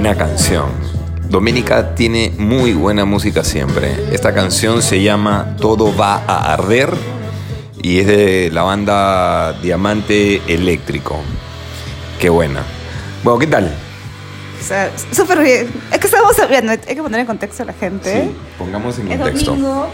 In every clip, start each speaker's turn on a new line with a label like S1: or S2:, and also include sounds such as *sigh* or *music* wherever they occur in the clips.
S1: buena canción. Doménica tiene muy buena música siempre. Esta canción se llama Todo va a arder y es de la banda Diamante Eléctrico. Qué buena. Bueno, ¿qué tal?
S2: O sea, súper bien. Es que estamos hablando, hay que poner en contexto a la gente.
S1: Sí, pongamos en
S2: Es
S1: contexto.
S2: domingo.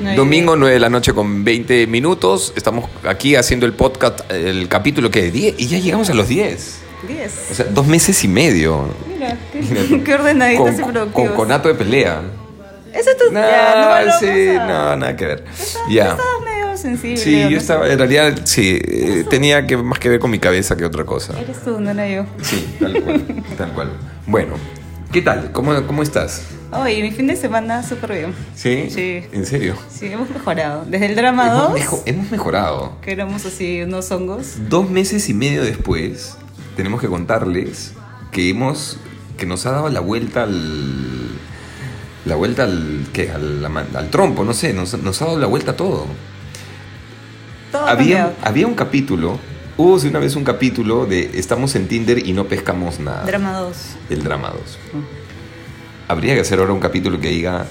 S2: nueve-
S1: Domingo 9 de la noche con 20 minutos. Estamos aquí haciendo el podcast, el capítulo que 10 y ya llegamos a los 10.
S2: 10.
S1: O sea, dos meses y medio.
S2: Mira, qué, *laughs* qué ordenaditos
S1: Con,
S2: y
S1: con conato de pelea.
S2: Eso tú
S1: No,
S2: ya, no
S1: sí, no, nada que ver.
S2: Estabas-
S1: Ya.
S2: Estabas medio sensible.
S1: Sí, yo
S2: no
S1: estaba, en realidad, sí, eh, tenía que más que ver con mi cabeza que otra cosa.
S2: Eres tú, no era yo.
S1: Sí, tal cual, *laughs* tal cual. Bueno, ¿qué tal? ¿Cómo, cómo estás?
S2: Oye, mi fin de semana súper bien.
S1: ¿Sí?
S2: Sí.
S1: ¿En serio?
S2: Sí, hemos mejorado. Desde el drama
S1: Hemos,
S2: 2,
S1: mejo- hemos mejorado.
S2: que éramos así unos hongos.
S1: Dos meses y medio después, tenemos que contarles que hemos, que nos ha dado la vuelta al, la vuelta al, ¿qué? Al, al trompo, no sé, nos, nos ha dado la vuelta a todo.
S2: Todo ha
S1: Había, había un capítulo, hubo una vez un capítulo de estamos en Tinder y no pescamos nada.
S2: Drama 2.
S1: El drama 2. Habría que hacer ahora un capítulo que diga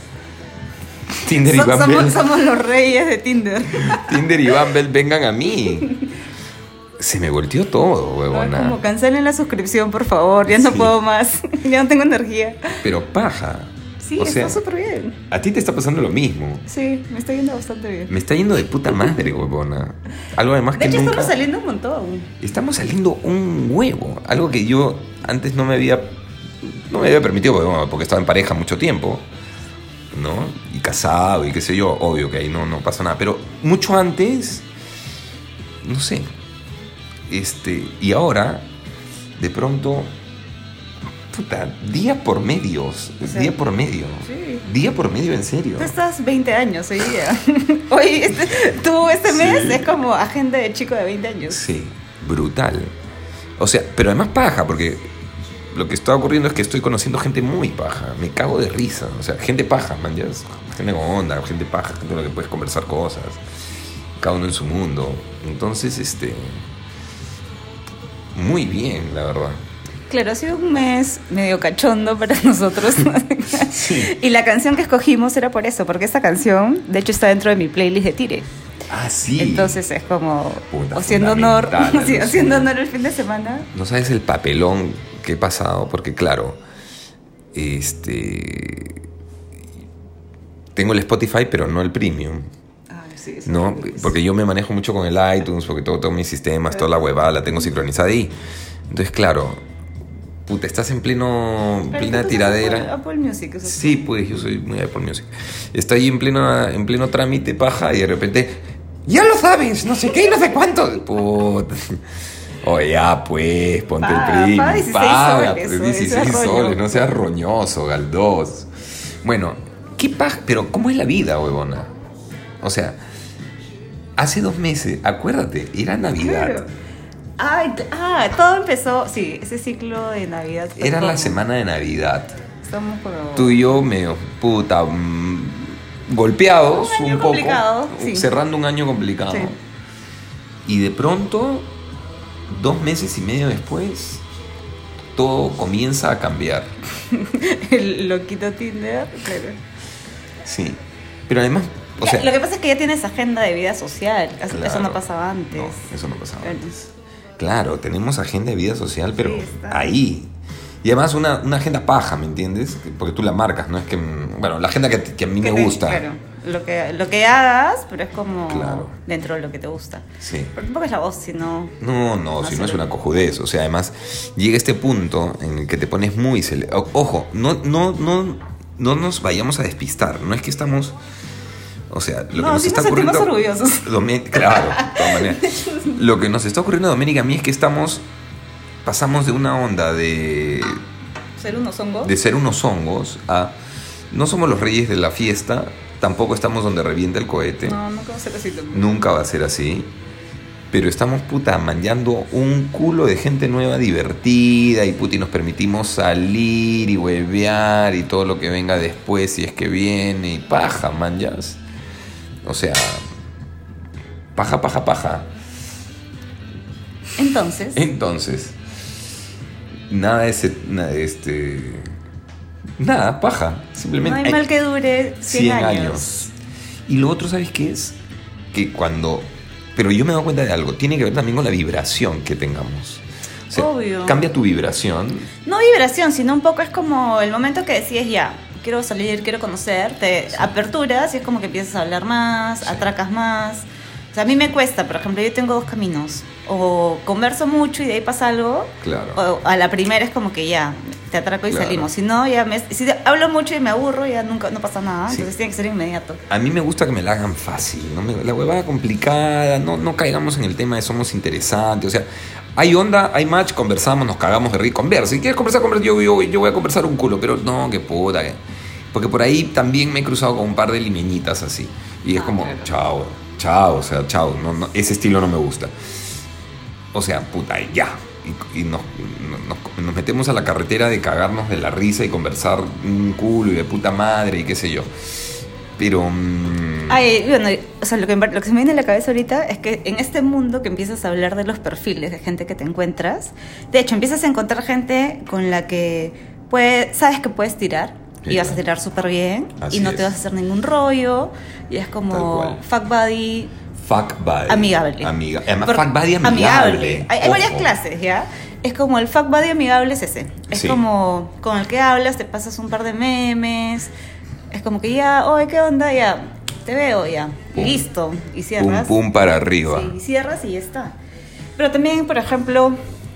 S1: Tinder y
S2: So-
S1: Bumble.
S2: somos, somos los reyes de Tinder.
S1: Tinder y Bumble vengan a mí. *laughs* Se me volteó todo, huevona.
S2: Como cancelen la suscripción, por favor. Ya no puedo más. *laughs* ya no tengo energía.
S1: Pero paja.
S2: Sí,
S1: o sea,
S2: está súper bien.
S1: a ti te está pasando lo mismo.
S2: Sí, me está yendo bastante bien.
S1: Me está yendo de puta madre, huevona. Algo además
S2: De
S1: que
S2: hecho,
S1: nunca...
S2: estamos saliendo un montón.
S1: Estamos saliendo un huevo. Algo que yo antes no me había. No me había permitido, bueno, porque estaba en pareja mucho tiempo. ¿No? Y casado y qué sé yo. Obvio que ahí no, no pasa nada. Pero mucho antes. No sé. Este. Y ahora. De pronto. Puta, día por medio.
S2: sea,
S1: día por medio.
S2: sí.
S1: Día por medio, en serio.
S2: Tú estás 20 años hoy día. *laughs* Hoy, este, tú este
S1: Sí.
S2: mes es como agenda de chico de 20 años.
S1: Sí, brutal. O sea, pero además paja, porque lo que está ocurriendo es que estoy conociendo gente muy paja. Me cago de risa. O sea, gente paja, man. ya es Gente con onda, gente paja, gente con la que puedes conversar cosas. Cada uno en su mundo. Entonces, este. Muy bien, la verdad.
S2: Claro, ha sido un mes medio cachondo para *laughs* nosotros.
S1: Sí.
S2: Y la canción que escogimos era por eso, porque esta canción, de hecho, está dentro de mi playlist de Tire.
S1: Ah, sí.
S2: Entonces es como
S1: Puta,
S2: haciendo honor, *laughs* sí, haciendo honor el fin de semana.
S1: No sabes el papelón que he pasado, porque claro, este. Tengo el Spotify, pero no el premium.
S2: Sí,
S1: No, porque yo me manejo mucho con el iTunes, porque todo, todos mis sistemas, toda la huevada la tengo sincronizada ahí. Entonces, claro, puta, estás en pleno,
S2: Pero
S1: plena
S2: tú
S1: tiradera.
S2: Apple, Apple Music, eso
S1: Sí, pues yo soy muy Apple Music. Está ahí en pleno, en pleno trámite paja y de repente, ya lo sabes, no sé qué y no sé cuánto. Puta. Oye, ya pues, ponte
S2: Paga,
S1: el premium.
S2: paga 16
S1: paga,
S2: soles,
S1: pues,
S2: oye,
S1: 16
S2: seas rollo.
S1: soles, no seas roñoso, Galdós. Bueno, ¿qué paja? Pero ¿cómo es la vida, huevona? O sea, hace dos meses, acuérdate, era Navidad.
S2: Claro. Ay, ah, todo empezó, sí, ese ciclo de Navidad.
S1: Era la semana de Navidad.
S2: Estamos como...
S1: tú y yo medio puta mm, golpeados
S2: Un
S1: poco
S2: sí.
S1: cerrando un año complicado
S2: Sí.
S1: y de pronto dos meses y medio después todo comienza a cambiar *laughs*
S2: El loquito Tinder, claro.
S1: sí pero además o sea
S2: lo que pasa es que ya tienes agenda de vida social. Eso- Eso
S1: claro,
S2: no pasaba antes.
S1: no, eso no pasaba
S2: Claro.
S1: antes claro tenemos agenda de vida social pero
S2: Sí,
S1: ahí y además una, una agenda paja ¿me entiendes? porque tú la marcas no es que bueno la agenda que, que a mí
S2: Que
S1: me
S2: te-
S1: gusta
S2: Claro, lo que, lo que hagas, pero es como
S1: Claro.
S2: dentro de lo que te gusta.
S1: sí
S2: Pero tampoco es la voz, sino...
S1: No, no, si no es una cojudez. O sea, además, llega este punto en el que te pones muy... cele- Ojo, no, no, no, no nos vayamos a despistar. No es que estamos... O sea, lo
S2: No,
S1: que nos está
S2: nos
S1: ocurriendo...
S2: orgullosos.
S1: Domi- Claro, de todas maneras. *laughs* Lo que nos está ocurriendo a Doménica a mí es que estamos... Pasamos de una onda de,
S2: Ser unos hongos.
S1: de ser unos hongos a... No somos los reyes de la fiesta, tampoco estamos donde revienta el cohete.
S2: No, no como ser así tampoco.
S1: Nunca va a ser así. Pero estamos puta manchando un culo de gente nueva divertida y puta y nos permitimos salir y huevear y todo lo que venga después si es que viene y paja, manjas. O sea, paja, paja, paja.
S2: Entonces,
S1: Entonces, nada de ese, nada este, nada, paja,
S2: No
S1: simplemente.
S2: hay mal que dure 100,
S1: 100
S2: años.
S1: años. Y lo otro, ¿sabes qué es? Que cuando... Pero yo me he dado cuenta de algo, tiene que ver también con la vibración que tengamos. O sea,
S2: Obvio.
S1: Cambia tu vibración.
S2: No vibración, sino un poco es como el momento que decides ya, quiero salir, quiero conocer, te aperturas y es como que empiezas a hablar más,
S1: Sí.
S2: atracas más. O sea, a mí me cuesta, por ejemplo, yo tengo dos caminos. O converso mucho y de ahí pasa algo,
S1: Claro.
S2: o a la primera es como que ya, te atraco y
S1: Claro.
S2: salimos. Si no, ya me, si hablo mucho y me aburro, ya nunca no pasa nada.
S1: Sí.
S2: Entonces tiene que ser inmediato.
S1: A mí me gusta que me la hagan fácil, ¿no? Me- la huevada complicada, no, no caigamos en el tema de somos interesantes, o sea, hay onda, hay match, conversamos, nos cagamos de reír, conversa, si quieres conversar, conversa, yo, yo, yo voy a conversar un culo, pero no, que puta, que- porque por ahí también me he cruzado con un par de limeñitas así, y es
S2: Ah,
S1: como,
S2: claro.
S1: chao, chao, o sea, chao, no, no, ese estilo no me gusta. O sea, puta, ya. Y, y nos, nos- nos metemos a la carretera de cagarnos de la risa y conversar un culo y de puta madre y qué sé yo. Pero... mm,
S2: Ay, bueno, o sea, lo que, lo que se me viene a la cabeza ahorita es que en este mundo que empiezas a hablar de los perfiles de gente que te encuentras, de hecho, empiezas a encontrar gente con la que puede, sabes que puedes tirar y vas a tirar súper bien
S1: Así
S2: y no
S1: es.
S2: te vas a hacer ningún rollo y es como fuck buddy
S1: Fuck buddy.
S2: amigable.
S1: Amiga. Además,
S2: Por-
S1: fuck buddy amigable.
S2: Hay, hay varias clases, ¿ya? Es como el fuck buddy amigable es ese. Es
S1: Sí.
S2: como con el que hablas, te pasas un par de memes. Es como que ya, oye, ¿qué onda? Ya, te veo ya.
S1: Pum.
S2: Listo. Y
S1: Pum,
S2: cierras.
S1: pum para arriba.
S2: Sí, y cierras y ya está. Pero también, por ejemplo,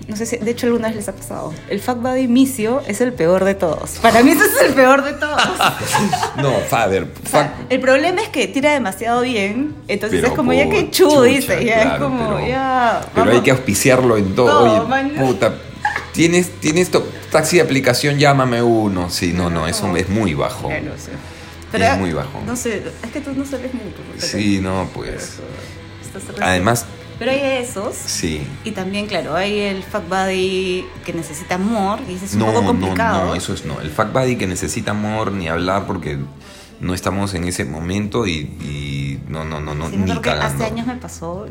S2: no sé si, de hecho alguna vez les ha pasado, el fuck buddy misio es el peor de todos. Para mí ese es el peor de todos. *laughs*
S1: No, father.
S2: O sea,
S1: Fuck.
S2: el problema es que tira demasiado bien, entonces
S1: Pero
S2: es como ya que chu, dice, ya
S1: claro,
S2: es como
S1: pero-
S2: ya.
S1: Pero hay que auspiciarlo en todo.
S2: No,
S1: Oye,
S2: man.
S1: puta. ¿Tienes, tienes to- taxi de aplicación? Llámame uno. Sí, no, no, eso es muy bajo.
S2: Claro, sí.
S1: Es muy bajo.
S2: No sé, es que tú no sales mucho.
S1: Sí, no, pues. Además,
S2: Pero hay esos.
S1: sí.
S2: Y también, claro, hay el fuck buddy que necesita amor y ese es un
S1: No,
S2: poco
S1: no,
S2: complicado.
S1: no, eso es no. El fuck buddy que necesita amor ni hablar porque no estamos en ese momento y, y no, no, no, no,
S2: Sí,
S1: ni cagando.
S2: hace años me pasó,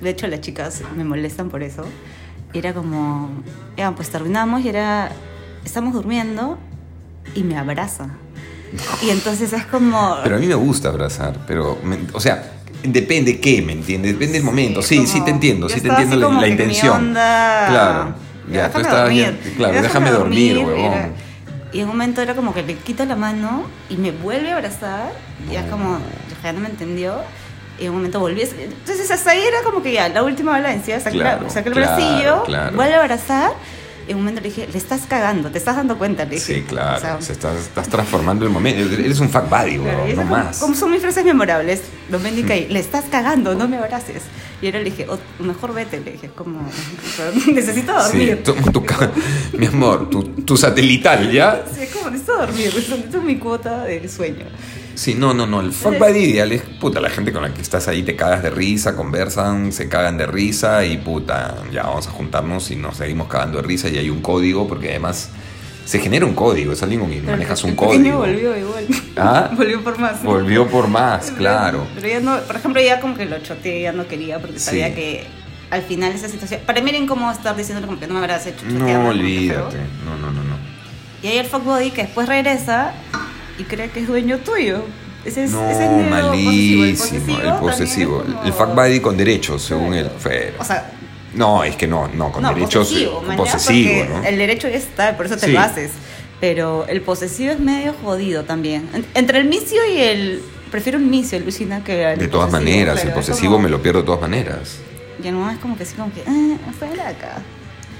S2: de hecho las chicas me molestan por eso. Y era como, ya, pues terminamos y era, estamos durmiendo y me abraza. Y entonces es como...
S1: Pero a mí me gusta abrazar, pero, me- o sea, depende qué, ¿me entiendes? Depende del momento. Sí,
S2: como-
S1: sí te entiendo, sí te entiendo la, la intención.
S2: onda,
S1: Claro. Ya, tú
S2: déjame
S1: estabas ya-
S2: dormir,
S1: claro, déjame dormir, huevón.
S2: era- y en un momento era como que le quito la mano y me vuelve a abrazar. Y es
S1: No.
S2: como, ya no me entendió. Y en un momento volví a... Entonces hasta ahí era como que ya, la última valencia, saqué, la-
S1: Claro,
S2: saqué el
S1: claro,
S2: bracillo,
S1: claro.
S2: vuelve a abrazar. En un momento le dije, le estás cagando, te estás dando cuenta, le dije.
S1: Sí, claro.
S2: O sea,
S1: se estás, estás transformando el momento. Eres un fuck buddy,
S2: Claro,
S1: no
S2: como-
S1: más.
S2: Como son mis frases memorables, Doménica y le estás cagando, no me abraces. Y ahora le dije, "O- mejor vete, le dije, como, necesito
S1: Sí,
S2: dormir.
S1: tu- tu ca- mi amor, tu, tu satelital, ¿ya?
S2: Sí, como necesito dormir, necesito mi cuota del sueño.
S1: Sí, no, no, no. El fuck buddy ideal es, puta, la gente con la que estás ahí te cagas de risa, conversan, se cagan de risa y, puta, ya vamos a juntarnos y nos seguimos cagando de risa y hay un código, porque además se genera un código, es alguien con quien manejas
S2: el
S1: un
S2: pequeño *laughs*
S1: código.
S2: volvió igual.
S1: ¿Ah? *laughs*
S2: volvió por más.
S1: Volvió por más, claro.
S2: Pero ya no, por ejemplo, ya como que lo choteé, ya no quería porque
S1: Sí.
S2: sabía que al final esa situación. Para mí era incómodo estar diciéndole como que no me habrás hecho
S1: No, olvídate. No, no, no, no.
S2: Y hay el fuckbody que después regresa y cree que es dueño tuyo. Ese es,
S1: No,
S2: ese es medio
S1: malísimo. El
S2: también
S1: posesivo.
S2: es como-
S1: El fuck buddy con derechos, según él.
S2: O sea,
S1: No, es que no, no, con
S2: no,
S1: derechos.
S2: posesivo,
S1: eh, posesivo, ¿no?
S2: El derecho ya está, por eso te
S1: Sí.
S2: lo haces. Pero el posesivo es medio jodido también. En- Entre el misio y el. Prefiero el misio, Lucina, que el
S1: De todas
S2: posesivo,
S1: maneras, el
S2: es
S1: posesivo
S2: como-
S1: me lo pierdo de todas maneras.
S2: Ya no es como que así, como que. Ah, fue de acá.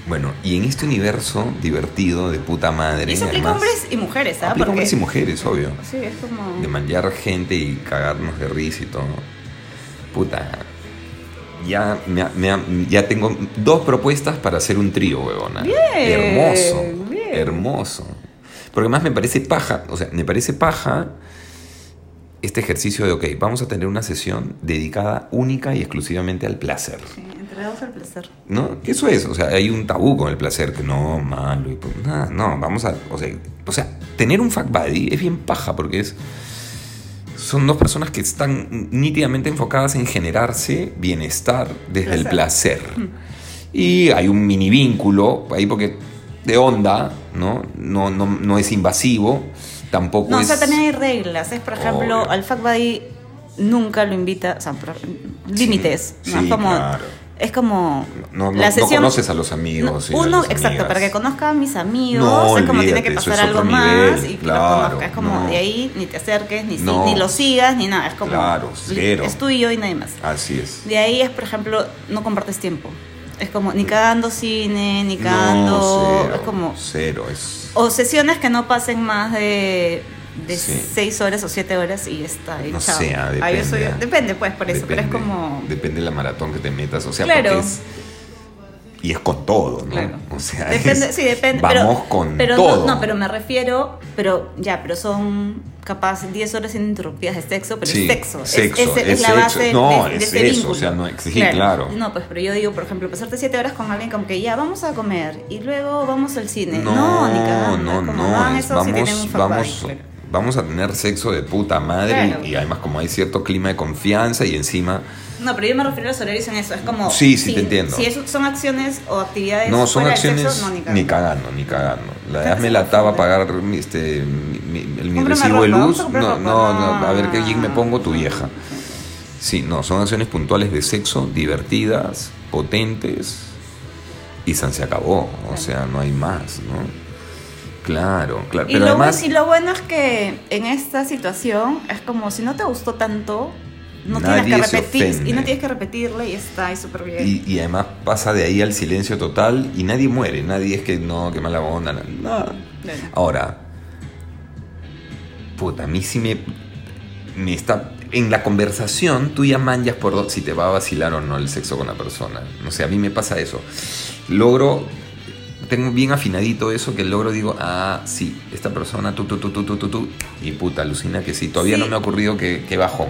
S1: Bueno, y en este universo divertido de puta madre.
S2: Y eso aplica
S1: además,
S2: hombres y mujeres, ¿sabes?
S1: aplica hombres y mujeres, obvio.
S2: Sí, es como.
S1: De manjar gente y cagarnos de risa y todo. Puta. Ya, me me ya tengo dos propuestas para hacer un trío, huevona.
S2: Bien,
S1: hermoso.
S2: bien.
S1: Hermoso. Porque además me parece paja, o sea, me parece paja este ejercicio de, ok, vamos a tener una sesión dedicada única y exclusivamente al placer.
S2: Sí, entregados al placer.
S1: ¿No? Eso es, o sea, hay un tabú con el placer que no, malo y pues, nada, no, vamos a, o sea, o sea, tener un fuck buddy es bien paja porque es son dos personas que están nítidamente enfocadas en generarse bienestar desde el placer. Y hay un mini vínculo ahí porque de onda, ¿no? No, no, no es invasivo, tampoco
S2: No, o sea, también hay reglas. Es, por ejemplo,
S1: Obvio.
S2: al fuck buddy nunca lo invita, o sea, límites. ¿no?
S1: sí,
S2: es como,
S1: claro.
S2: es como
S1: No, no-
S2: la
S1: no
S2: sesión.
S1: conoces a los amigos.
S2: uno, exacto, para que conozca a mis amigos,
S1: No,
S2: es como tiene que pasar algo más y que
S1: claro,
S2: lo conozca. Es como
S1: no.
S2: de ahí ni te acerques, ni, ni lo sigas, ni nada. Es como.
S1: Claro, cero.
S2: Es tú y yo y nadie más.
S1: Así es.
S2: De ahí es, por ejemplo, no compartes tiempo. Es como ni cagando cine, ni cagando.
S1: No, cero,
S2: es como.
S1: Cero, es...
S2: O sesiones que no pasen más de, de
S1: Sí.
S2: seis horas o siete horas y ya está. y
S1: No
S2: chao. yo
S1: depende,
S2: soy- depende, pues, por eso. pero es como.
S1: Depende de la maratón que te metas, o sea,
S2: Claro.
S1: porque es... Y es con todo, ¿no?
S2: Claro.
S1: O sea,
S2: Depende,
S1: es-
S2: sí, depende.
S1: Vamos
S2: pero,
S1: con
S2: pero
S1: todo.
S2: No, no, pero me refiero, pero ya, pero son capaz 10 horas ininterrumpidas de sexo, pero
S1: Sí,
S2: es sexo.
S1: Sexo,
S2: es, es
S1: es
S2: la
S1: sexo.
S2: base
S1: No,
S2: de, de
S1: es
S2: ese
S1: eso,
S2: vínculo.
S1: o sea, no, sí, claro.
S2: No, pues, pero yo digo, por ejemplo, pasarte 7 horas con alguien como que ya vamos a comer y luego vamos al cine. No,
S1: No,
S2: ni cagando.
S1: no, no,
S2: si tienen un
S1: vamos, vamos,
S2: claro.
S1: vamos a tener sexo de puta madre
S2: Claro.
S1: y además como hay cierto clima de confianza y encima
S2: No, pero yo me refiero a los horarios en eso. Es como.
S1: Sí, sí,
S2: si-
S1: te entiendo.
S2: Si eso son acciones o actividades.
S1: no son
S2: fuera
S1: acciones
S2: sexo, no, ni
S1: ni
S2: cagando.
S1: cagando, ni cagando. La
S2: Sexo
S1: hazme la
S2: no
S1: taba a pagar mi, este, mi, mi- el- mi recibo de luz. No,
S2: ropa.
S1: no, no, a ver qué jean me
S2: No.
S1: pongo tu vieja. Sí, no, son acciones puntuales de sexo, divertidas, potentes y san se acabó. O sea, no hay más, ¿no? Claro, claro.
S2: Y
S1: Pero
S2: lo,
S1: además.
S2: y lo bueno es que en esta situación es como si no te gustó tanto, no
S1: Nadie
S2: tienes que repetir y no tienes que repetirle y está ahí súper bien.
S1: Y, y además pasa de ahí al silencio total y nadie muere, nadie es que no, que mala onda, nada.
S2: Claro.
S1: Ahora, puta, a mí sí me, me está... En la conversación tú ya manjas por si te va a vacilar o no el sexo con la persona. No sé, a mí me pasa eso. Logro, tengo bien afinadito eso que logro digo, ah, sí, esta persona, tú, tú, tú, tú, tú, tú, tú, y puta, alucina que sí, todavía
S2: Sí.
S1: no me ha ocurrido que, que bajón.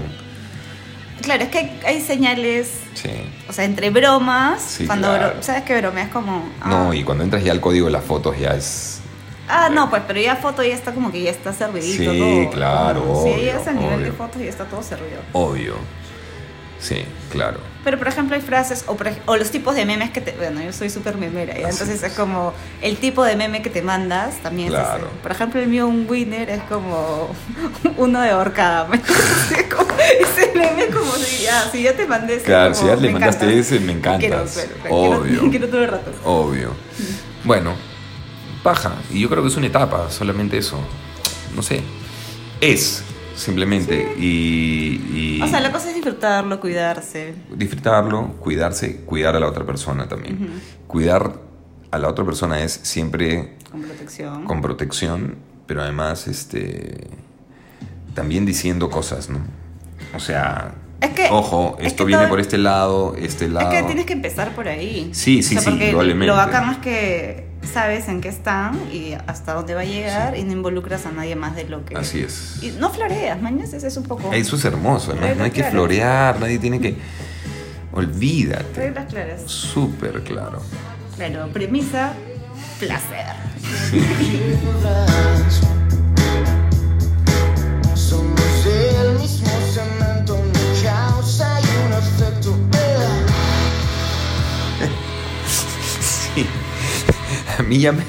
S2: Claro, es que hay, señales,
S1: Sí.
S2: o sea, entre bromas,
S1: Sí,
S2: cuando
S1: claro.
S2: bro- sabes que bromeas como... ah,
S1: No, y cuando entras ya al código de las fotos ya es...
S2: Ah, no, pues, pero ya foto ya está como que ya está servidito
S1: Sí,
S2: todo.
S1: claro,
S2: Sí,
S1: obvio,
S2: ya es a nivel de fotos y ya está todo servido.
S1: Obvio. Sí, claro.
S2: Pero, por ejemplo, hay frases o, o los tipos de memes que te... Bueno, yo soy súper memera, ¿ya?
S1: Así
S2: entonces
S1: es.
S2: es como el tipo de meme que te mandas también
S1: Claro.
S2: Por ejemplo, el mío, un winner, es como *laughs* uno de horcada. *laughs* ese meme como si ya, si ya te mandé ese,
S1: Claro,
S2: como,
S1: si ya le mandaste ese, me encantas.
S2: Quiero, claro,
S1: Obvio. *laughs*
S2: Quiero, quiero todo el rato.
S1: Obvio. Bueno, paja. Y yo creo que es una etapa, solamente eso. No sé. Es, simplemente. Y, y
S2: O sea, la cosa es disfrutarlo, cuidarse.
S1: disfrutarlo, cuidarse, cuidar a la otra persona también. Cuidar a la otra persona es siempre
S2: Con protección.
S1: con protección, pero además este también diciendo cosas, ¿no? O sea,
S2: Es que-
S1: ojo,
S2: es
S1: esto
S2: que
S1: viene
S2: todo-
S1: por este lado, este lado.
S2: Es que tienes que empezar por ahí.
S1: Sí, sí, sí, probablemente.
S2: Lo bacán es que sabes en qué están y hasta dónde va a llegar y no involucras a nadie más de lo que.
S1: Así es.
S2: Y no floreas, mañana ese es un poco.
S1: Eso es hermoso,
S2: Reglas
S1: no hay que florear, nadie tiene que olvídate.
S2: Reglas claras.
S1: Súper claro.
S2: Claro, premisa, placer.
S3: Somos el mismo cemento, una causa y un efecto. *laughs*
S1: Sí. A mí ya me-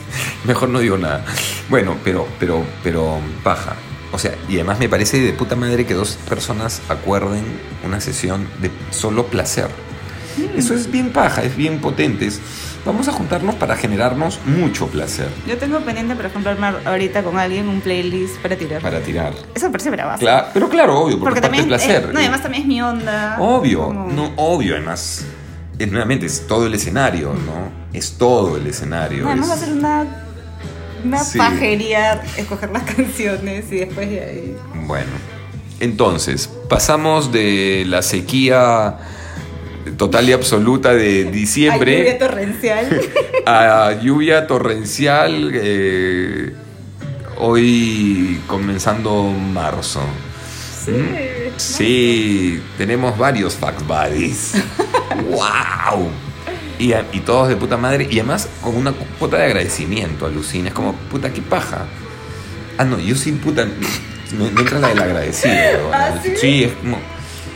S1: mejor no digo nada. Bueno, pero, pero, pero, paja. O sea, y además me parece de puta madre que dos personas acuerden una sesión de solo placer. Eso es bien paja, es bien potente. es- vamos a juntarnos para generarnos mucho placer.
S2: Yo tengo pendiente, por ejemplo, armar ahorita con alguien un playlist para tirar.
S1: Para tirar.
S2: Eso me parece bravazo.
S1: Cla- pero claro, obvio,
S2: Porque
S1: porque,
S2: también.
S1: del placer.
S2: es- no, además también es mi onda.
S1: Obvio,
S2: Como-
S1: no, obvio, además. Es, nuevamente, es todo el escenario, ¿no? Es todo el escenario.
S2: No, además va a ser una. Una
S1: Sí.
S2: pajería escoger las *laughs* canciones y después de ahí.
S1: Bueno, entonces, pasamos de la sequía total y absoluta de *laughs*
S2: Ay, lluvia
S1: diciembre
S2: torrencial. *laughs*
S1: a lluvia torrencial eh, hoy comenzando marzo.
S2: Sí,
S1: ¿Mm? Sí, tenemos varios fact buddies. *laughs* ¡Wow! Y, a- y todos de puta madre. Y además con una puta de agradecimiento, alucina. Es como, puta, qué paja. Ah, no, yo sin puta. Me, me entra la del agradecido. *laughs*
S2: ¿Ah,
S1: ¿no?
S2: sí?
S1: es como.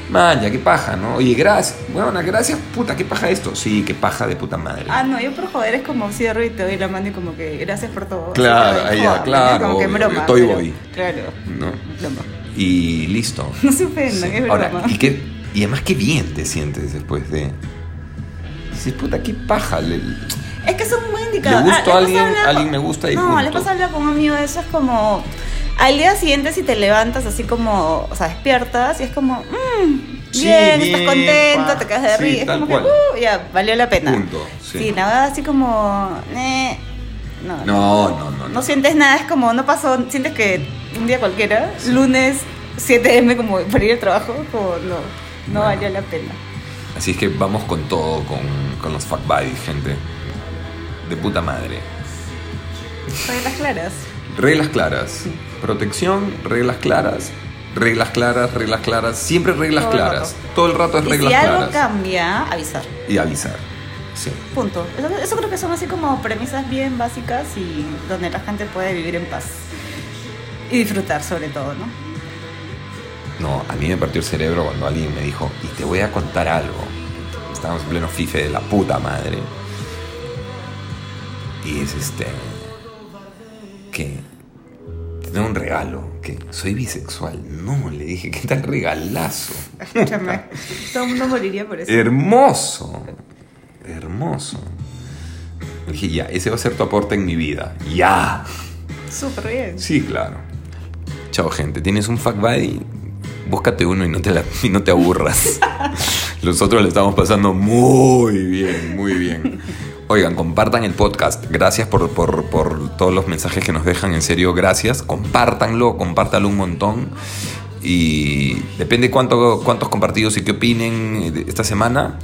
S1: Man, ya qué paja, ¿no? Oye, gracias. Bueno, gracias, puta, qué paja esto. Sí, qué paja de puta madre.
S2: Ah, no, yo por joder es como cierro y te doy la mano y como que gracias por todo.
S1: Claro,
S2: que,
S1: ahí claro,
S2: Como que
S1: obvio,
S2: broma.
S1: Toy
S2: pero-
S1: Boy.
S2: Claro.
S1: ¿No?
S2: Broma.
S1: Y listo. *laughs*
S2: No se ofendan,
S1: Sí.
S2: es
S1: Ahora,
S2: broma.
S1: y, qué- y además qué bien te sientes después de... Sí, puta, qué paja. le-
S2: Es que son muy indicados.
S1: Le gusto
S2: Ah,
S1: a alguien,
S2: hablar
S1: alguien
S2: con-
S1: me gusta y
S2: No,
S1: punto.
S2: les pasa hablar con un amigo de eso, es como... Al día siguiente si te levantas así como, o sea, despiertas y es como, mmm,
S1: Sí,
S2: bien,
S1: bien,
S2: estás contento,
S1: pa.
S2: te caes de
S1: Sí,
S2: risa, es como
S1: cual.
S2: que, uh, ya, valió la pena.
S1: Punto, sí.
S2: verdad así como, eh, no,
S1: No, no, no.
S2: no sientes nada, es como, no pasó, sientes que un día cualquiera, lunes 7M como para ir al trabajo, como no, no valió la pena.
S1: Así es que vamos con todo, con, con los fuck buddies, gente. De puta madre.
S2: Reglas claras.
S1: Reglas claras. Protección, reglas claras. Reglas claras, reglas claras. Siempre reglas
S2: Todo
S1: claras. Todo el rato es
S2: Y
S1: reglas
S2: si algo
S1: claras.
S2: cambia, avisar.
S1: Y avisar. Sí.
S2: Punto. Eso, eso creo que son así como premisas bien básicas y donde la gente puede vivir en paz. Y disfrutar sobre todo, ¿no?
S1: No, a mí me partió el cerebro cuando alguien me dijo, y te voy a contar algo. Estábamos en pleno fife de la puta madre. Y es este. que. te tengo un regalo. Que soy bisexual. No, le dije, ¿qué tal regalazo? *laughs*
S2: Escúchame. Todo el mundo moriría por eso.
S1: Hermoso. Hermoso. Dije, ya, ese va a ser tu aporte en mi vida. Ya.
S2: Súper bien.
S1: Sí, claro. Chao, gente. ¿Tienes un fuck buddy? Búscate uno y no te, la- y no te aburras. *laughs* Nosotros le estamos pasando muy bien, muy bien. Oigan, compartan el podcast. Gracias por, por- por todos los mensajes que nos dejan. En serio, gracias. Compártanlo, compártalo un montón. Y depende cuánto, cuántos compartidos y qué opinen de esta semana.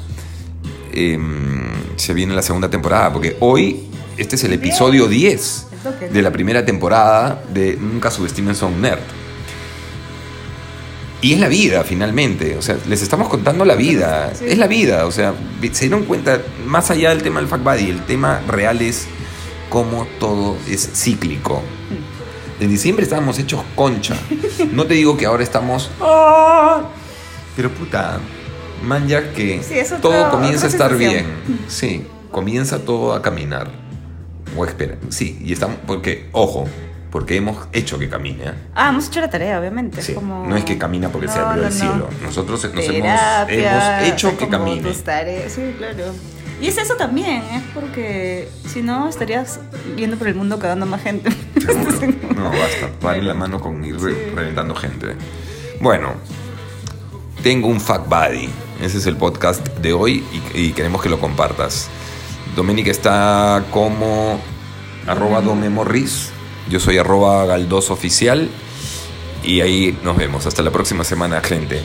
S1: em, se viene la segunda temporada. Porque hoy, este es el episodio 10
S2: El toque, ¿no?
S1: de la primera temporada de Nunca subestimen a un nerd. Y es la vida, finalmente. O sea, les estamos contando la vida.
S2: Sí.
S1: Es la vida. O sea, se dieron cuenta, más allá del tema del fuck buddy, el tema real es cómo todo es cíclico. En diciembre estábamos hechos concha. No te digo que ahora estamos. "Ah", Pero puta, man, ya que
S2: Sí,
S1: todo comienza a estar bien. Sí, comienza todo a caminar. O espera. Sí, y estamos. Porque, ojo, porque hemos hecho que camine. ¿eh?
S2: Ah, hemos hecho la tarea, obviamente.
S1: Sí,
S2: como...
S1: No es que camina porque se abrió
S2: no,
S1: el
S2: no.
S1: cielo. Nosotros nos hemos,
S2: Terapia,
S1: hemos hecho que camine.
S2: Sí, claro. Y es eso también, es porque si no estarías yendo por el mundo cagando más gente. *laughs* *laughs*
S1: No, basta. Vale la mano con ir re- reventando gente. Bueno, tengo un fuck buddy. Ese es el podcast de hoy y, queremos que lo compartas. Doménica está como arroba domemorris. Yo soy arroba galdosoficial. Y ahí nos vemos. Hasta la próxima semana, gente.